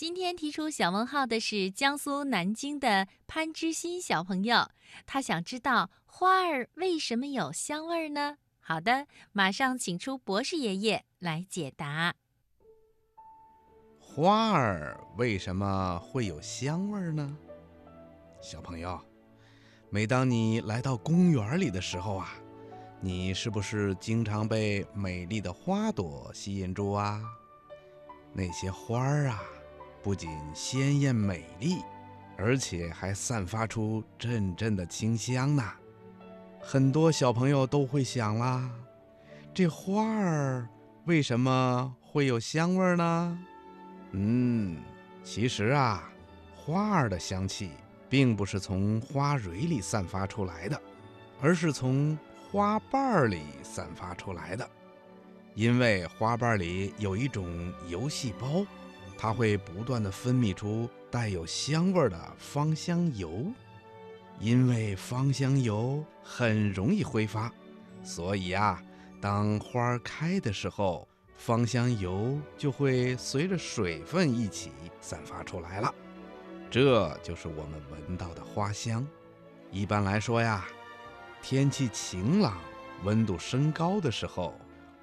今天提出小问号的是江苏南京的潘之心小朋友，他想知道花儿为什么有香味儿呢？好的，马上请出博士爷爷来解答。花儿为什么会有香味儿呢？小朋友，每当你来到公园里的时候啊，你是不是经常被美丽的花朵吸引住啊？那些花儿啊。不仅鲜艳美丽，而且还散发出阵阵的清香呢。很多小朋友都会想啦，这花儿为什么会有香味呢？嗯，其实啊，花儿的香气并不是从花蕊里散发出来的，而是从花瓣儿里散发出来的。因为花瓣里有一种油细胞。它会不断地分泌出带有香味的芳香油，因为芳香油很容易挥发，所以啊，当花开的时候，芳香油就会随着水分一起散发出来了。这就是我们闻到的花香。一般来说呀，天气晴朗、温度升高的时候，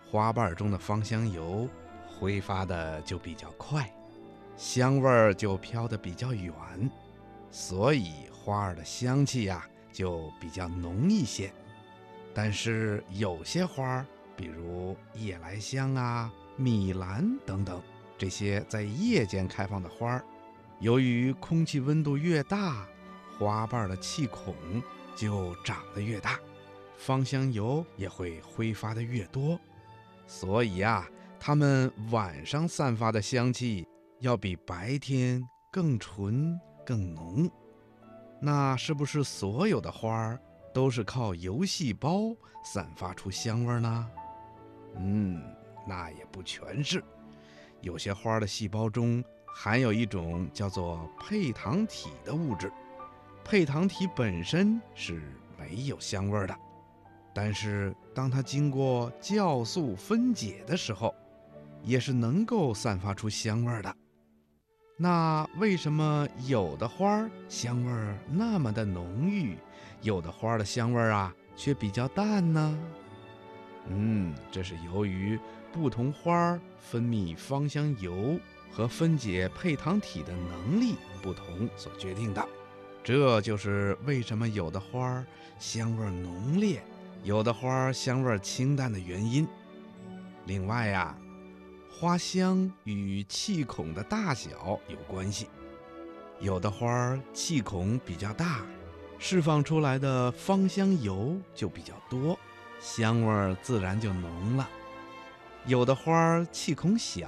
花瓣中的芳香油挥发的就比较快。香味儿就飘得比较远，所以花儿的香气呀就比较浓一些。但是有些花儿，比如夜来香啊、米兰等等，这些在夜间开放的花儿，由于空气温度越大，花瓣的气孔就长得越大，芳香油也会挥发的越多，所以啊，它们晚上散发的香气。要比白天更纯更浓，那是不是所有的花儿都是靠油细胞散发出香味呢？嗯，那也不全是，有些花的细胞中含有一种叫做配糖体的物质，配糖体本身是没有香味的，但是当它经过酵素分解的时候，也是能够散发出香味的。那为什么有的花儿香味儿那么的浓郁，有的花儿的香味儿啊却比较淡呢？嗯，这是由于不同花儿分泌芳香油和分解配糖体的能力不同所决定的。这就是为什么有的花儿香味浓烈，有的花儿香味清淡的原因。另外呀。花香与气孔的大小有关系，有的花儿气孔比较大，释放出来的芳香油就比较多，香味儿自然就浓了；有的花儿气孔小，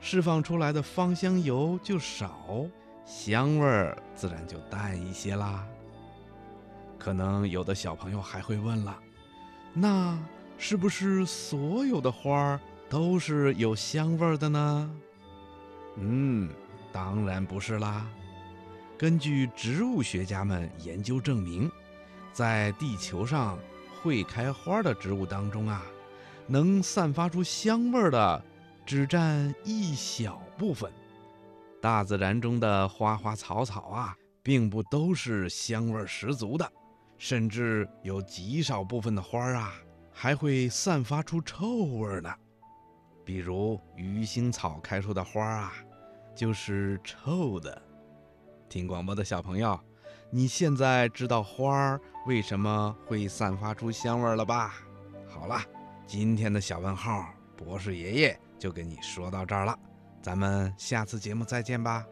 释放出来的芳香油就少，香味儿自然就淡一些啦。可能有的小朋友还会问了，那是不是所有的花儿？都是有香味的呢。嗯，当然不是啦。根据植物学家们研究证明，在地球上会开花的植物当中啊，能散发出香味的只占一小部分。大自然中的花花草草啊，并不都是香味十足的，甚至有极少部分的花啊，还会散发出臭味呢。比如鱼腥草开出的花啊，就是臭的。听广播的小朋友，你现在知道花儿为什么会散发出香味了吧？好了，今天的小问号，博士爷爷就跟你说到这儿了。咱们下次节目再见吧。